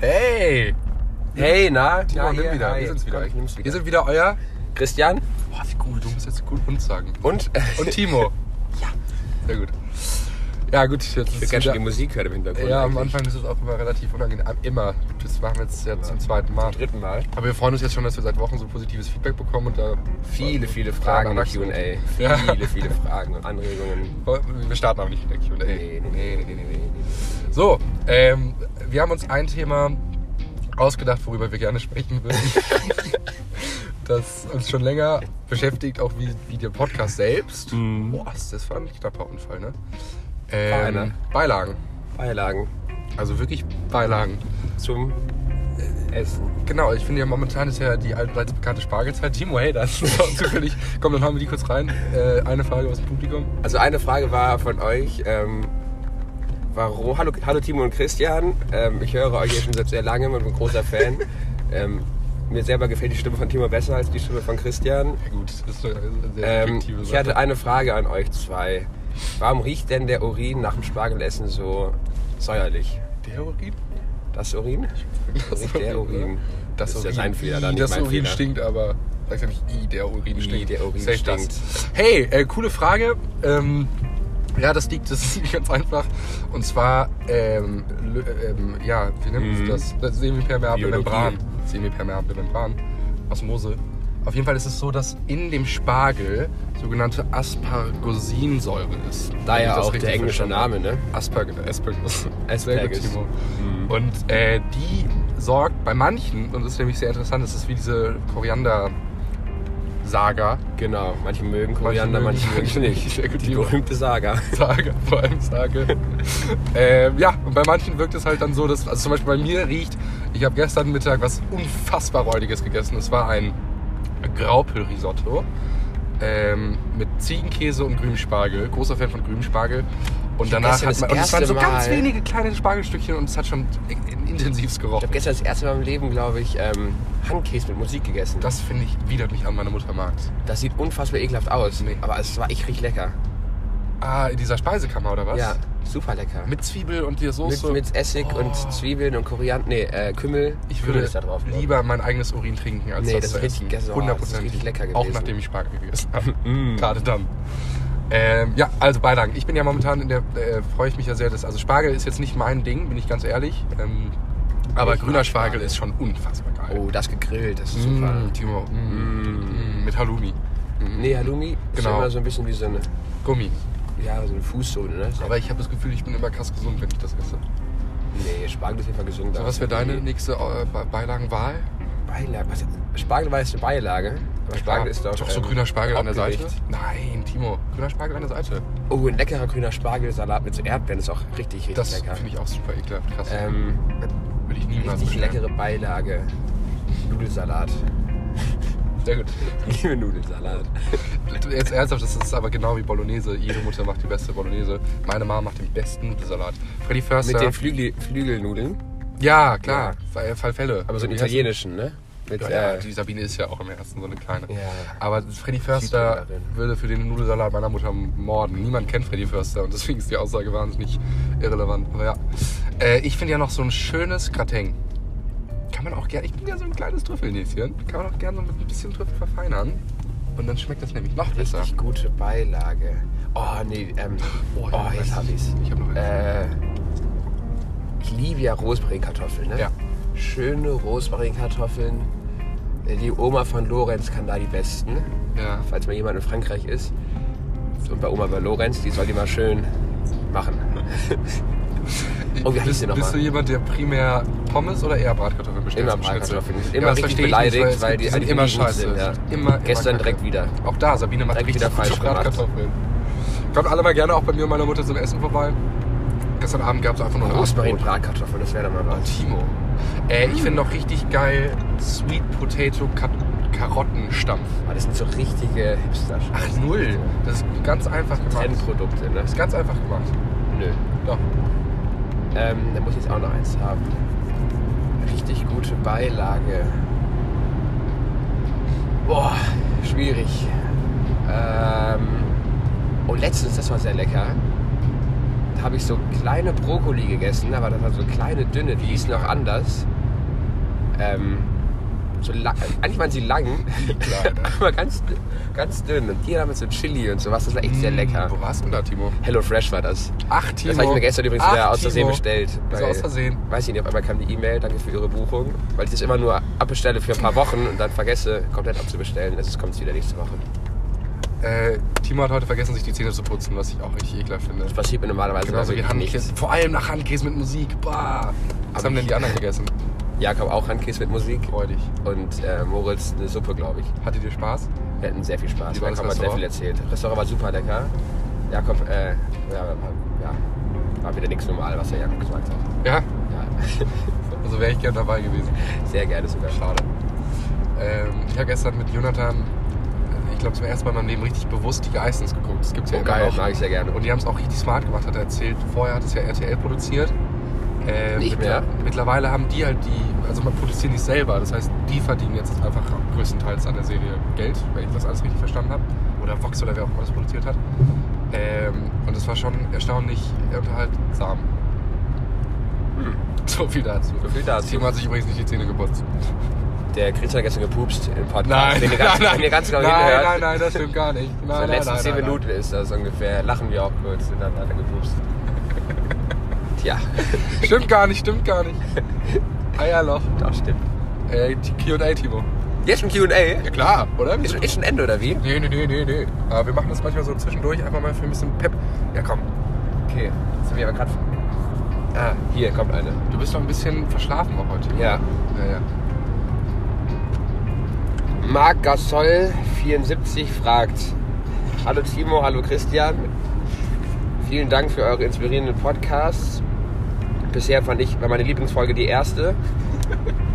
Hey! Hey, na? Timo, ja, nimm ja, wieder. hi. Wir sind's wieder. Komm, ich nimm's Wir wieder. sind wieder euer. Christian Boah, wie gut. Du musst jetzt gut uns sagen. und Und Timo. ja. Sehr gut. Ja, gut. Jetzt ich will ist ganz schön wieder, die Musik hören im Hintergrund. Ja, am eigentlich. Anfang ist es auch immer relativ unangenehm. Immer. Das machen wir jetzt ja zum zweiten Mal. Zum dritten Mal. Aber wir freuen uns jetzt schon, dass wir seit Wochen so positives Feedback bekommen und da Viele, viele Fragen im. Q&A. Ja. Viele, viele Fragen und Anregungen. Wir starten aber nicht mit der Q&A. Nee, nee, nee, nee, nee, nee. So, ähm, wir haben uns ein Thema ausgedacht, worüber wir gerne sprechen würden. das uns schon länger beschäftigt, auch wie, wie der Podcast selbst. Mhm. Boah, das war ein knapper Unfall, ne? Ähm, Beilagen. Beilagen Also wirklich Beilagen. zum Essen. Genau, ich finde ja momentan ist ja die allseits bekannte Spargelzeit. Timo, hey, das ist auch zufällig. Komm, dann haben wir die kurz rein. Äh, eine Frage aus dem Publikum. Also eine Frage war von euch, ähm, warum, hallo, hallo Timo und Christian, ähm, ich höre euch hier schon seit sehr langem und bin großer Fan. ähm, mir selber gefällt die Stimme von Timo besser als die Stimme von Christian. Ja gut, das ist eine sehr Ähm, subjektive ich hatte eine Frage an euch zwei. Warum riecht denn der Urin nach dem Spargelessen so säuerlich? Der Urin? Das Urin? Das Riecht der Urin? Das, ist Urin. ja sein Fehler, dann das Urin Fehler. stinkt, aber sag ja nicht I, der Urin I, stinkt. der Urin Safe stinkt. Das. Hey, äh, coole Frage. Ähm, ja, das liegt, das ist ganz einfach. Und zwar, ähm, ähm, ja, wie nennt man Mhm. das? das? Semipermeable. Membran. Semipermeable Membran. Osmose. Auf jeden Fall ist es so, dass in dem Spargel sogenannte Aspargosinsäure ist. Daher auch der englische. Name, ne? Asperg Aspergus. Aspergus. Timo. Und äh, die sorgt bei manchen, und das ist nämlich sehr interessant, das ist wie diese Koriander-Saga. Genau, manche mögen Koriander, manche mögen es nicht. Sehr gut, Die berühmte Saga. Saga, vor allem Sage. ähm, ja, und bei manchen wirkt es halt dann so, dass, also zum Beispiel bei mir riecht, ich habe gestern Mittag was unfassbar räudiges gegessen. Es war ein Graupelrisotto ähm, mit Ziegenkäse und grünem Spargel. Großer Fan von grünem Spargel. Und Ich danach hat man, und es waren so erste ganz Mal- wenige kleine Spargelstückchen und es hat schon intensivst Ich gerochen. habe gestern das erste Mal im Leben, glaube ich, ähm, Handkäse mit Musik gegessen. Das, finde ich widert mich an, meine Mutter mag's. das sieht unfassbar ekelhaft aus. Nee. Aber es war echt richtig lecker. Ah, in dieser Speisekammer oder was? Ja, super lecker. Mit Zwiebel und der Soße. mit, mit Essig Oh. und Zwiebeln und Koriander. Nee, äh, Kümmel. Ich Kümmel würde da drauf. ich. lieber mein eigenes Urin trinken, als Nee, das, das zu ist richtig- essen. ist- oh, das ist richtig lecker Auch gewesen. nachdem ich Spargel gegessen habe. Mm. Gerade dann. Ähm, ja, also Beilagen. Ich bin ja momentan in der, äh, freue ich mich ja sehr, dass, also Spargel ist jetzt nicht mein Ding, bin ich ganz ehrlich. Ähm, aber Ich grüner Spargel Spargel. ist schon unfassbar geil. Oh, das gegrillt, das ist super. Mm, Timo. Mm. Mm. Mm, mit Halloumi. Nee, Halloumi ist Genau. immer so ein bisschen wie so eine, Gummi. ja, so eine Fußsohle, ne? Aber ich habe das Gefühl, ich bin immer krass gesund, wenn ich das esse. nee, Spargel ist auf jeden Fall gesund. So, was wäre deine nächste äh, Be- Beilagenwahl? Beilage? Was, Spargel war jetzt eine Beilage. Aber Spargel ist doch. doch so ähm, grüner Spargel an der Seite. Nein, Timo, grüner Spargel an der Seite. Oh, ein leckerer grüner Spargelsalat mit so Erdbeeren ist auch richtig, richtig Das lecker. finde ich auch super ekelhaft. Krass. Ähm, Würde ich niemals richtig bestellen. leckere Beilage. Nudelsalat. Sehr gut. Ich liebe Nudelsalat. Jetzt ernsthaft, das ist aber genau wie Bolognese. Jede Mutter macht die beste Bolognese. Meine Mama macht den besten Nudelsalat. Freddy Förster. Mit den Flügel, Flügelnudeln. ja, klar. Fall- Fallfälle. Aber so heißt- italienischen, ne? Mit, Ja, äh, die Sabine ist ja auch im ersten so eine kleine. Ja. Aber Freddy Förster würde für den Nudelsalat meiner Mutter morden. Niemand kennt Freddy Förster und deswegen ist die Aussage wahnsinnig irrelevant. Aber ja. Äh, ich finde ja noch so ein schönes Gratin. Kann man auch gerne, ich bin ja so ein kleines Trüffelnäschen. Kann man auch gerne so mit ein bisschen Trüffel verfeinern. Und dann schmeckt das nämlich noch besser. richtig gute Beilage. Oh, nee, ähm. Oh, Oh, jetzt hab ich. ich's. Ich hab noch eins. Äh, ich liebe ja Rosmarinkartoffeln, ne? Ja. Schöne Rosmarinkartoffeln. Die Oma von Lorenz kann da die besten. Ja. Falls mal jemand in Frankreich ist. Und bei Oma bei Lorenz, die soll die mal schön machen. Oh, wie bist, die noch bist du jemand, der primär Pommes oder eher Bratkartoffeln bestellt? Immer? Bratkartoffeln. Ja, immer das richtig ich nicht, beleidigt, es weil gibt- die sind immer scheiße. sind, ja. Immer, Gestern immer direkt wieder. Auch da, Sabine macht Direkt richtig falsch. Bratkartoffeln. Kommt alle mal gerne auch bei mir und meiner Mutter zum Essen vorbei. Gestern Abend gab es einfach nur Rosmarin. Bratkartoffeln, das wäre doch mal was. Timo. Äh, ich finde noch richtig geil Sweet Potato Ka Karottenstampf. Aber das sind so richtige hipster Ach, null. Das ist ganz einfach gemacht. Trendprodukte, ne? Das ist ganz einfach gemacht. Nö. Doch. Ähm, da muss ich jetzt auch noch eins haben. Richtig gute Beilage. Boah, schwierig. Ähm, oh, letztens, das war sehr lecker. Habe ich so kleine Brokkoli gegessen, aber das war so kleine, dünne, die hießen auch anders. Ähm, so lang, eigentlich waren sie lang, aber ganz, ganz dünn. Und die haben so Chili und sowas, das war echt sehr lecker. Wo warst du denn da, Timo? Hello Fresh war das. Ach, Timo. Das habe ich mir gestern übrigens Ach, wieder aus Versehen Timo. bestellt. Weil- aus Versehen? Weiß ich nicht, auf einmal kam die E-Mail, danke für Ihre Buchung. Weil ich das immer nur abbestelle für ein paar Wochen und dann vergesse, komplett abzubestellen. Also kommt es wieder nächste Woche. Äh, Timo hat heute vergessen, sich die Zähne zu putzen, was ich auch richtig ekelhaft finde. Das passiert mir normalerweise Genauso wie Handkäse. Vor allem nach Handkäse mit Musik. Bah. Was Aber haben denn die anderen gegessen? Jakob auch Handkäse mit Musik Freudig. und äh, Moritz eine Suppe, glaube ich. Hattet ihr Spaß? Wir hatten sehr viel Spaß. Wie war Jakob hat sehr viel erzählt. Das Restaurant war super lecker. Jakob, äh, ja, war, ja, war wieder nichts normal, was der Jakob gesagt hat. Ja. Ja, Also wäre ich gern dabei gewesen. sehr gerne sogar. Schade. Ähm, ich habe gestern mit Jonathan, glaube zum ersten Mal in meinem Leben richtig bewusst die Geistens geguckt. Das gibt's ja Oh, immer geil, noch. mag ich sehr gerne. Und die haben es auch richtig smart gemacht, hat er erzählt. Vorher hat es ja RTL produziert. Äh, Nicht mehr? Mittlerweile haben die halt die, also man produziert nicht selber. Das heißt, die verdienen jetzt einfach größtenteils an der Serie Geld, wenn ich das alles richtig verstanden habe. Oder Vox oder wer auch immer das produziert hat. Ähm, und es war schon erstaunlich unterhaltsam. Hm. So viel dazu. So viel dazu. Timo hat sich übrigens nicht die Zähne geputzt. Der Christian hat gestern gepupst im Podcast. Nein, den ihr ganz, nein, nein, den ganz genau nein, nein, nein, das stimmt gar nicht. Nein, So in den nein, letzten nein, 10 nein, Minuten ist das ungefähr. Lachen wir auch kurz und dann hat er gepupst. Tja, Nein. Stimmt gar nicht, stimmt gar nicht. Eierloch. das stimmt. Äh, Q&A, Timo. Jetzt schon Q&A? Ja klar, oder? Ist, ist schon Ende, oder wie? Nee, nee, nee, nee, nee. Aber wir machen das manchmal so zwischendurch, einfach mal für ein bisschen Pep. Ja, komm. Okay, jetzt sind wir aber gerade... Ah, hier kommt eine. Du bist doch ein bisschen verschlafen auch heute. Ja. Ja, ja. Marc Gasol 74 fragt: Hallo Timo, hallo Christian. Vielen Dank für eure inspirierenden Podcasts. Bisher fand ich, war meine Lieblingsfolge die erste.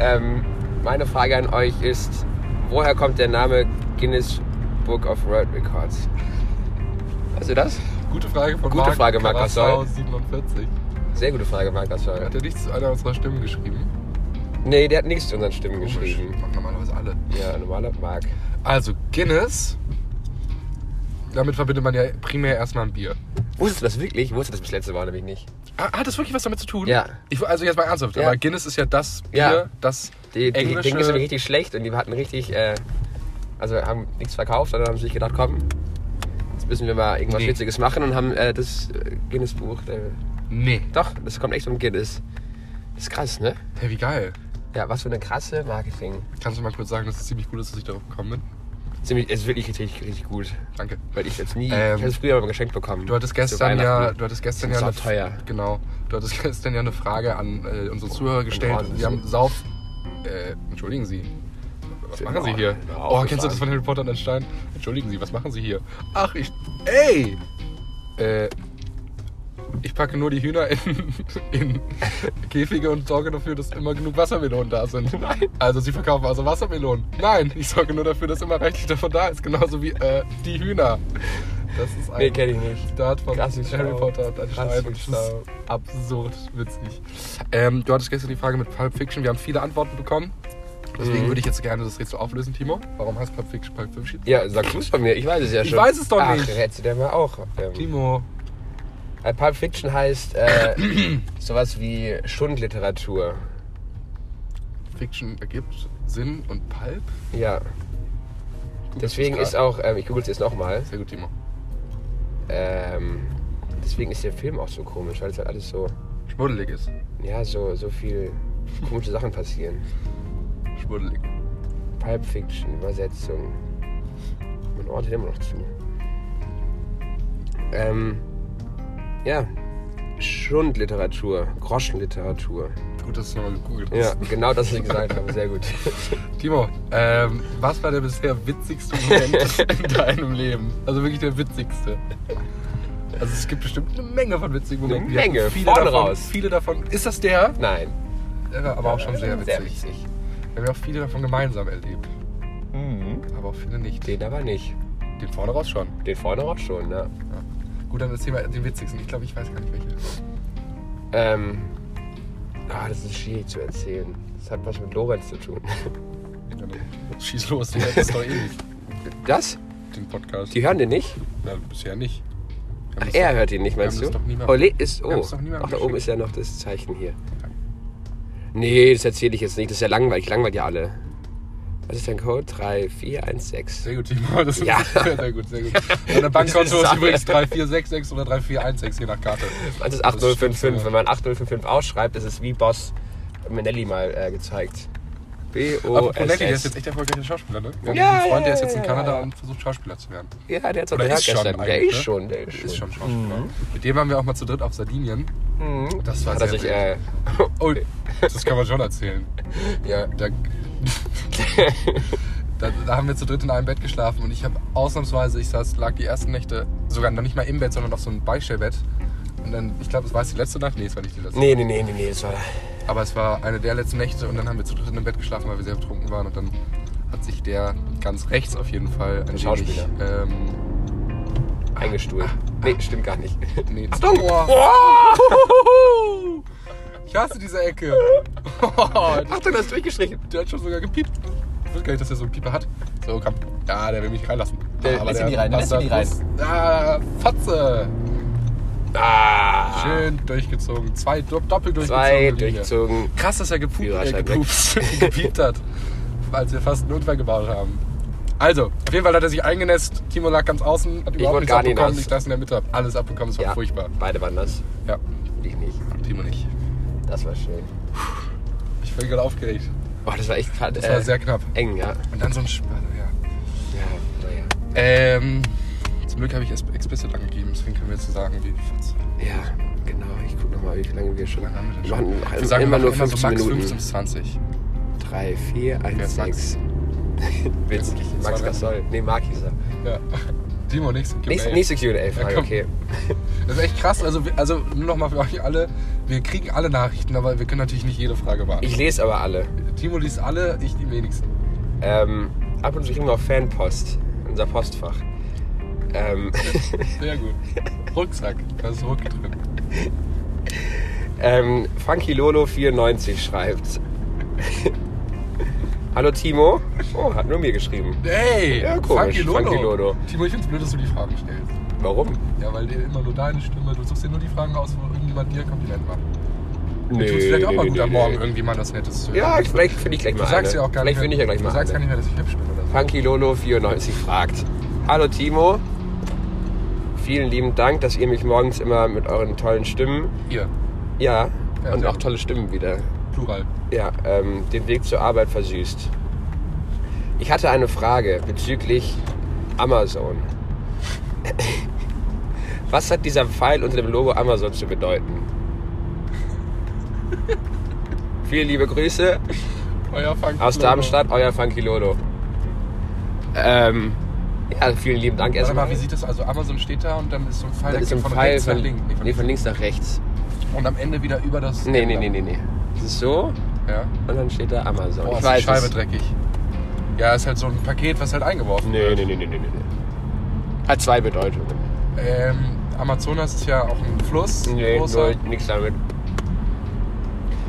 ähm, meine Frage an euch ist: Woher kommt der Name Guinness Book of World Records? Weißt du das? Gute Frage von Gute Marc Frage, Marc Gasol. 47. Sehr gute Frage, Marc Gasol. Hat er nichts zu einer unserer Stimmen geschrieben? Nee, der hat nichts zu unseren Stimmen Komisch. geschrieben. Machen normalerweise alle. Ja, normaler Marc. Also, Guinness. Damit verbindet man ja primär erstmal ein Bier. Wusstest du das wirklich? Ich wusste das bis letzte Mal nämlich nicht. Ah, Hat das wirklich was damit zu tun? Ja. Ich, also jetzt mal ernsthaft, Ja. aber Guinness ist ja das Bier, Ja. das Die, die, englische... ist nämlich richtig schlecht und die hatten richtig, äh, also haben nichts verkauft, sondern haben sich gedacht, komm, jetzt müssen wir mal irgendwas Nee. Witziges machen und haben äh, das äh, Guinness-Buch, äh, Nee. doch, das kommt echt um Guinness. Das ist krass, ne? Hey, wie geil. Ja, was für eine krasse Marketing. Kannst du mal kurz sagen, dass es ziemlich cool ist, dass ich darauf gekommen bin? Ziemlich, es ist wirklich richtig, richtig gut. Danke. Weil ich jetzt nie, Ähm, ich habe es früher mal geschenkt bekommen. Du hattest gestern ja, du hattest gestern ja sauteuer. genau, du hattest gestern ja eine Frage an äh, unsere Zuhörer gestellt. Ordnung. Wir haben Sauf, äh, entschuldigen Sie, was machen Sie hier? Oh, kennst du das von Harry Potter und den Stein? Entschuldigen Sie, was machen Sie hier? Ach, ich, ey, äh, ich packe nur die Hühner in, in Käfige und sorge dafür, dass immer genug Wassermelonen da sind. Nein. Also sie verkaufen also Wassermelonen. Nein, ich sorge nur dafür, dass immer reichlich davon da ist. Genauso wie äh, die Hühner. Das ist ein Nee, kenn ich nicht. Zitat von wie Harry schlau. Potter und ein Krass, Stein. wie Und das schlau. ist absurd witzig. Ähm, du hattest gestern die Frage mit Pulp Fiction. Wir haben viele Antworten bekommen. Deswegen Mhm. würde ich jetzt gerne das Rätsel auflösen, Timo. Warum heißt Pulp Fiction Pulp Fiction? Ja, sag du es von mir, ich weiß es ja Ich schon. weiß es doch Ach, nicht. hättest du der mal auch. Ähm, Timo. Äh, Pulp Fiction heißt äh, sowas wie Schundliteratur. Fiction ergibt Sinn und Pulp. Ja. Deswegen ist auch, ähm, ich google es jetzt nochmal, Sehr gut, Timo. ähm, deswegen ist der Film auch so komisch, weil es halt alles so, Schmuddelig ist. ja, so, so viel komische Sachen passieren. Schmuddelig. Pulp Fiction, Übersetzung. Mein Ort immer noch zu. Ähm, ja. Schundliteratur, Groschenliteratur. Gut, dass du nochmal gegoogelt Ja, hast. genau das, was ich gesagt habe. Sehr gut. Timo, ähm, was war der bisher witzigste Moment in deinem Leben? Also wirklich der witzigste. Also es gibt bestimmt eine Menge von witzigen Momenten. Eine Menge, viele davon, raus. Viele davon. Ist das der? Nein. Der war aber auch schon sehr witzig. Sehr witzig. Wir haben ja auch viele davon gemeinsam erlebt. Aber auch viele nicht. Den aber nicht. Den vorne raus schon. Den vorne raus schon, ne? Gut, dann erzähl mal den witzigsten. Ich glaube, ich weiß gar nicht welche. Ähm. Ah, das ist schwierig zu erzählen. Das hat was mit Lorenz zu tun. Schieß los, du hättest doch eh nicht Das? den Podcast. Die hören den nicht? ja, bisher nicht. Wir haben Ach, das er doch- hört ihn nicht, wir meinst haben du? das doch niemandem- oh, ist, wir haben oh. es doch niemandem Ach, da oben geschickt. ist ja noch das Zeichen hier. Nee, das erzähle ich jetzt nicht. Das ist ja langweilig. Langweilt ja alle. Was ist dein Code? 3416. Sehr gut, Timo. Das ist Ja. sehr, sehr gut, sehr gut. Und der Bankkonto ist ist übrigens 3466 oder 3416, je nach Karte. Das ist Das 8055. stimmt, Wenn man 8055 ausschreibt, ist es wie Boss Menelli mal äh, gezeigt. Aber Ponetti, der ist B-O-S-S. jetzt echt erfolgreicher Schauspieler, ne? Wir haben Ja, einen Freund, der ist jetzt in Kanada und versucht Schauspieler zu werden. Ja, der hat so ist schon gestern. Der ist ne? schon, der ist schon. Ist schon Schauspieler. Mit dem waren wir auch mal zu dritt auf Sardinien. Mhm. Das war Hat sehr sich, äh, Oh, das kann man schon erzählen. ja. Da, da, da haben wir zu dritt in einem Bett geschlafen und ich habe ausnahmsweise, ich saß, lag die ersten Nächte sogar noch nicht mal im Bett, sondern auf so einem Beistellbett. Und dann, ich glaube, es war es die letzte Nacht. Nee, es war nicht die letzte. Nee, nee, nee, nee, nee, das war. Aber es war eine der letzten Nächte und dann haben wir zu dritt in einem Bett geschlafen, weil wir sehr betrunken waren. Und dann hat sich der ganz rechts auf jeden Fall ein Schauspieler. Ähm, Eingestuhlt. Nee, stimmt gar nicht. nee, Achtung! Boah. Oh! Ich hasse diese Ecke. Achtung, das ist durchgestrichen. Der hat schon sogar gepiept. Ich wusste gar nicht, dass er so einen Pieper hat. So, komm. Ja, der will mich reinlassen. Der Aber lässt ihn nie rein, lässt ihn nie rein. muss- Ah, Fotze. Ah! Schön durchgezogen. Zwei do- doppelt durchgezogen. Zwei durchgezogen. Krass, dass er gepupt, äh, gepupst, gepiept hat, als wir fast einen Unfall gebaut haben. Also, auf jeden Fall hat er sich eingenässt. Timo lag ganz außen, hat überhaupt nichts gar nicht abbekommen. nass. Ich saß in der Mitte, hab alles abbekommen. Es war Ja, furchtbar. beide waren das. Ja, Ich nicht. Timo nicht. Das war schön. Ich bin gerade aufgeregt. Oh, das war echt gerade Das war sehr knapp. eng, ja. Und dann so ein Spanner, ja. Ja, naja. Ähm, zum Glück habe ich es explicit angegeben, deswegen können wir jetzt so sagen, wie Fotze. Ja, genau. Ich guck nochmal, wie lange wir schon. Lange haben wir machen Wir sagen immer nur immer 15 so max Minuten. 15 bis 20. 3, 4, 1, ist Max? 6. Witzig. Max Gasol. Nee, Marc hieß er. Ja. Timo, nächste Q&A. Nächste, nächste QA-Frage, Ja, okay. Das ist echt krass. Also, also nur nochmal für euch alle. Wir kriegen alle Nachrichten, aber wir können natürlich nicht jede Frage beantworten. Ich lese aber alle. Timo liest alle, ich die wenigsten. Ähm, ab und zu kriegen wir auch Fanpost. Unser Postfach. Ähm, Sehr gut. Rucksack, da ist Ruck drin. ähm, Funky Lolo 94 schreibt. Hallo Timo. Oh, hat nur mir geschrieben. Hey! Ja, komisch, Funky Lolo. Funky Lolo. Timo, ich find's blöd, dass du die Fragen stellst. Warum? Ja, weil dir immer nur deine Stimme, du suchst dir nur die Fragen aus, wo irgendjemand dir ein Kompliment macht. Nee, tut's vielleicht auch mal nee, gut nee, am Morgen nee. irgendjemand was Nettes zu hören. Ja, vielleicht finde ich gleich Du mal sagst eine. ja auch gar vielleicht nicht finde ich ja gleich Du mal sagst gar eine. nicht mehr, dass ich hübsch bin oder so. Funky Lolo 94 fragt. Hallo Timo. Vielen lieben Dank, dass ihr mich morgens immer mit euren tollen Stimmen, Hier, ja, Ja, und auch tolle Stimmen wieder, Plural. ja, ähm, den Weg zur Arbeit versüßt. Ich hatte eine Frage bezüglich Amazon. Was hat dieser Pfeil unter dem Logo Amazon zu bedeuten? Viele liebe Grüße Euer Funky aus. Darmstadt, euer Funky Lolo. Ähm, ja, vielen lieben Dank Warte erstmal. mal, wie sieht das? Also Amazon steht da und dann ist so ein Pfeil, ist ein von Pfeil rechts von, nach links. Nee, nee, von links nach rechts. Und am Ende wieder über das. Nee, nee, nee, nee, nee. Das ist so Ja. und dann steht da Amazon. Boah, ich ist weiß die Scheibe es. dreckig. Ja, ist halt so ein Paket, was halt eingeworfen Nee, wird. nee, nee, nee, nee, nee. Hat zwei Bedeutungen. Ähm, Amazonas ist ja auch ein Fluss. Nee, großer. nur nichts damit.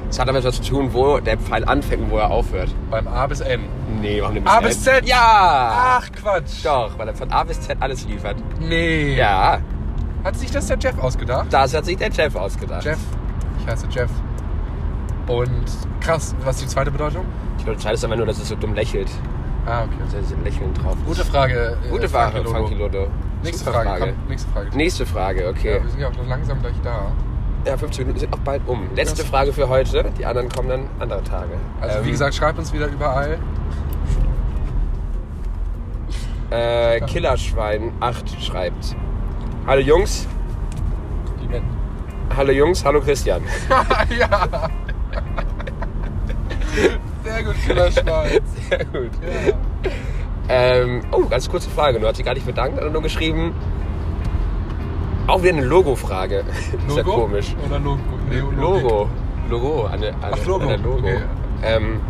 Es hat aber etwas zu tun, wo der Pfeil anfängt und wo er aufhört. Beim A bis N. Nee, warum denn A bis Z? Ja! Ach, Quatsch. Doch, weil er von A bis Z alles liefert. Nee. Ja, Hat sich das der Jeff ausgedacht? das hat sich der Chef ausgedacht. Jeff. Ich heiße Jeff. Und krass, was ist die zweite Bedeutung? Ich glaube, das heißt aber nur, dass es so dumm lächelt. Ah, okay. Da ist ein Lächeln drauf. Gute Frage. äh, Gute Frage, Funky Funky Logo. Lodo. Nächste Super Frage. Komm, nächste Frage. Nächste Frage, okay. Ja, wir sind ja auch schon langsam gleich da. Ja, 15 Minuten sind auch bald um. Letzte Das- Frage für heute. Die anderen kommen dann andere Tage. Also wie Ähm, gesagt, schreibt uns wieder überall. Äh, Killerschwein 8 schreibt. Hallo Jungs. Die Hallo Jungs, hallo Christian. ja. Sehr gut, Killerschwein. Sehr gut. Ja. Ähm, oh, ganz kurze Frage. Du hast dich gar nicht bedankt, sondern nur geschrieben. Auch wieder eine Logo-Frage. Ist ja komisch. Oder Logo? Nee, Logo. Logo. An der, an Ach, Logo. An der Logo. Okay. Ähm,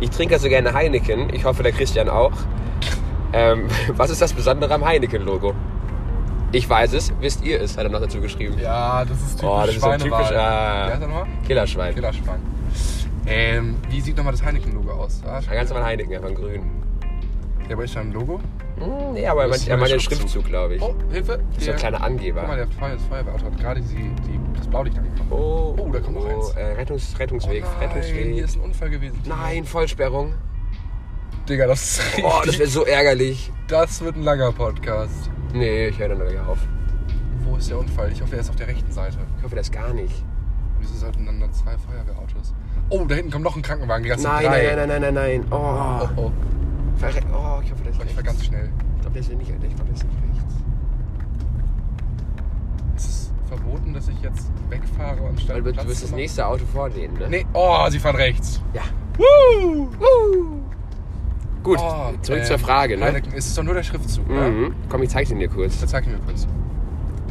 ich trinke so gerne Heineken. Ich hoffe, der Christian auch. Ähm, was ist das Besondere am Heineken-Logo? Ich weiß es. Wisst ihr es? Hat er noch dazu geschrieben. Ja, das ist typisch Oh, das ist so typisch, ah. Nochmal? Killerschwein. Killerschwein. Ähm, wie sieht nochmal das Heineken-Logo aus? Ah, Ein ganz normal Heineken, einfach in grün. Ja, aber ist da ein Logo? Hm, nee, aber er meint, er meint den Schriftzug. Glaube ich. Oh, Hilfe. das ist so Der- ein kleiner Guck mal, Angeber. der Feuer, das Feuerwehrauto hat gerade die, die, das Blaulicht angefangen. Oh, Oh, da kommt noch eins. Äh, Rettungs, Rettungsweg, oh nein, Rettungsweg. hier ist ein Unfall gewesen. Nein, Vollsperrung. Digga, das ist richtig. Oh, das wäre so ärgerlich. das wird ein langer Podcast. Nee, ich höre dann gleich auf. Wo ist der Unfall? Ich hoffe, er ist auf der rechten Seite. Ich hoffe das gar nicht. Wieso sollten dann da zwei Feuerwehrautos? Oh, da hinten kommt noch ein Krankenwagen. Die ganzen Nein, drei. nein, nein, nein, nein, nein. Oh, Oh, oh. Verre oh ich hoffe, das ist Ich war rechts. ganz schnell. Ich glaube, das ist nicht, ich glaube, das ist nicht rechts. Ist es verboten, dass ich jetzt wegfahre anstatt Weil du, du Platz wirst zu das nächste Auto vor denen, ne? Nee, oh, sie fahren rechts. Ja. Woo! Gut, Oh, zurück ähm, zur Frage, ne? Es ist doch nur der Schriftzug, ne? Mhm. Komm, ich zeig's dir kurz. Ich mir kurz.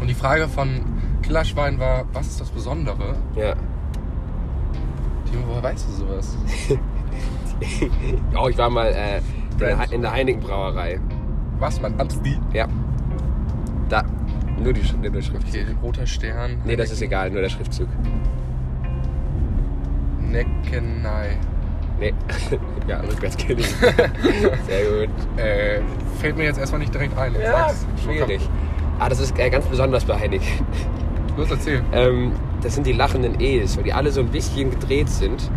Und die Frage von Killerschwein war, was ist das Besondere? Ja. Timo, woher weißt du sowas? Oh, ich war mal äh, Brand. in der Heineken Brauerei. Was, man? Amsti? Ja. Da. Nur, die, nur der Schriftzug. Okay, roter Stern. Nee, das ist egal, nur der Schriftzug. Neckenei. Nee. ja, rückwärts gelegen. Sehr gut. Äh, fällt mir jetzt erstmal nicht direkt ein. Jetzt Ja, sag's. schwierig. Ah, das ist äh, ganz besonders bei Heineken. Los, erzähl. Ähm, das sind die lachenden E's, weil die alle so ein bisschen gedreht sind.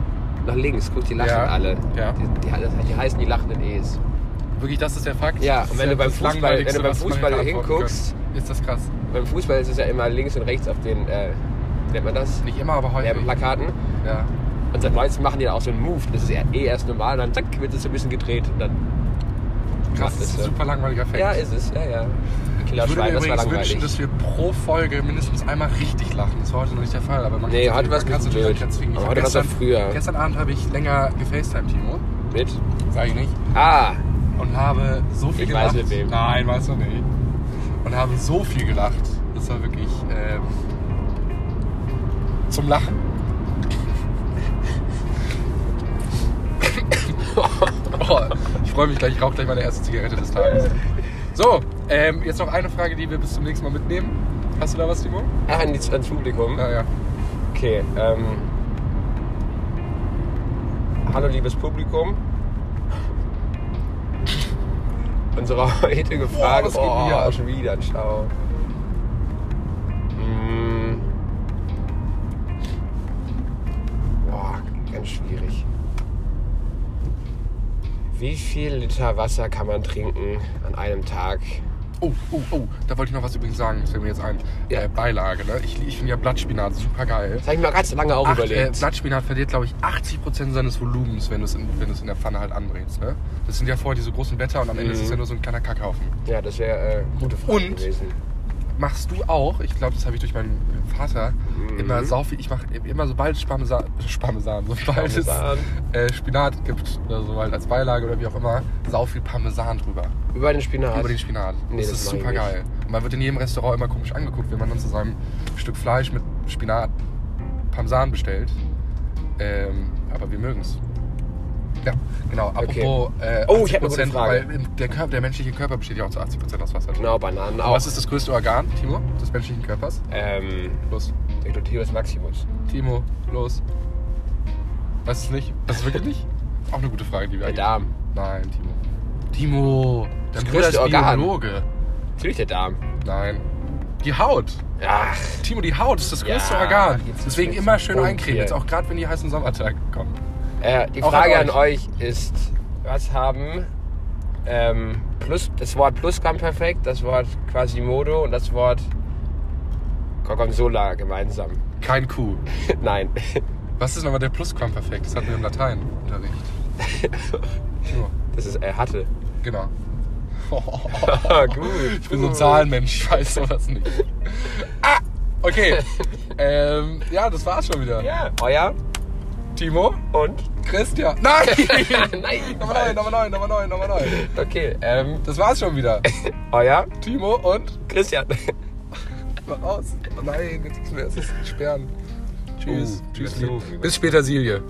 Nach links, guck, die lachen Ja. alle. Ja. Die, die, die heißen die lachenden E's. Wirklich, das ist der Fakt? Ja, und wenn du beim Fußball- wenn du beim Fußball hinguckst- können. Ist das krass? Beim Fußball ist es ja immer links und rechts auf den, äh, nennt man das? Nicht immer, aber Ja, häufig. Plakaten. Ja. Und seit neuestem machen die dann auch so einen Move. Das ist ja eh erst normal, und dann zack, wird es so ein bisschen gedreht und dann. Krass, das ist ein so. super langweiliger Fact. Ja, ist es, ja, ja. Ich Killer würde mir Schwein, das war langweilig. wünschen, dass wir pro Folge mindestens einmal richtig lachen. Das war heute noch nicht der Fall, aber man Nee, kann heute war's ein man kann's bisschen natürlich blöd. jetzt zwingen. Ich Aber heute gestern, auch früher. Gestern Abend habe ich länger gefacetimed, Timo. Mit? Sag ich nicht. Ah, Und habe so viel Ich gelacht. weiß mit wem. Nein, weißt du nicht. Und habe so viel gelacht. Das war wirklich ähm, zum Lachen. oh, ich freue mich gleich, ich rauche gleich meine erste Zigarette des Tages. So, ähm, jetzt noch eine Frage, die wir bis zum nächsten Mal mitnehmen. Hast du da was, Timo? ah an die- ans Publikum. Ja, ja. Okay, ähm. Hallo, liebes Publikum. Unsere heutige Frage. hier oh, ab? schon wieder, ciao. Mm. Boah, ganz schwierig. Wie viel Liter Wasser kann man trinken an einem Tag? Oh, oh, oh, da wollte ich noch was übrigens sagen, das fällt mir jetzt ein. Ja. Äh, Beilage, ne? Ich, ich finde ja Blattspinat super geil. Das habe ich mir ganz lange auch Acht, äh, überlegt. Blattspinat verliert, glaube ich, 80% seines Volumens, wenn du es in, wenn in der Pfanne halt anbrätst. Ne? Das sind ja vorher diese großen Blätter und am Ende ist es Mhm. ja nur so ein kleiner Kackhaufen. ja, das wäre äh, gute Frage Und? gewesen. Machst du auch, ich glaube, das habe ich durch meinen Vater, Mhm. immer sau viel, ich mache immer sobald es Parmesan, Parmesan, sobald Parmesan. es äh, Spinat gibt oder so halt als Beilage oder wie auch immer, sau viel Parmesan drüber. Über den Spinat. Über den Spinat. Nee, das, das ist super geil. Und man wird in jedem Restaurant immer komisch angeguckt, wenn man dann zu seinem Stück Fleisch mit Spinat Parmesan bestellt. Ähm, aber wir mögen es. Ja, genau. Apropos äh, Oh, ich hab eine gute 80%, Frage. weil der, Körper, der menschliche Körper besteht ja auch zu 80% aus Wasser. Genau, Bananen auch. Was ist das größte Organ, Timo, des menschlichen Körpers? Ähm, Los. der Gluteus Maximus. Timo, los. Weißt du es nicht? Das ist wirklich nicht? Auch eine gute Frage, die wir Der Darm. Nein, Timo. Timo, dein Das größte ist Organ. Biologe. Natürlich der Darm. Nein. Die Haut. Ach, Timo, die Haut ist das größte Ja, Organ. Deswegen immer schön eincremen, jetzt auch gerade wenn die heißen Sommertage kommen. Äh, die Auch Frage an an euch ist, was haben ähm, plus, das Wort Plusquamperfekt, das Wort Quasimodo und das Wort Gorgonzola gemeinsam? Kein Kuh. Nein. Was ist nochmal der Plusquamperfekt? Das hatten wir im Lateinunterricht. Das ist, er hatte. genau. Gut. Ich bin so ein Zahlenmensch, ich weiß sowas nicht. Ah! Okay. ähm, ja, das war's schon wieder. Ja, euer Timo, und? Christian. Nein! Nein, Nummer 9, Nummer 9, Nummer 9, Nummer 9. Okay, ähm, Das war's schon wieder. euer Timo und Christian. Mach aus. Oh nein, jetzt müssen wir erst sperren. Tschüss. Uh, Tschüss. Bis später, Silje.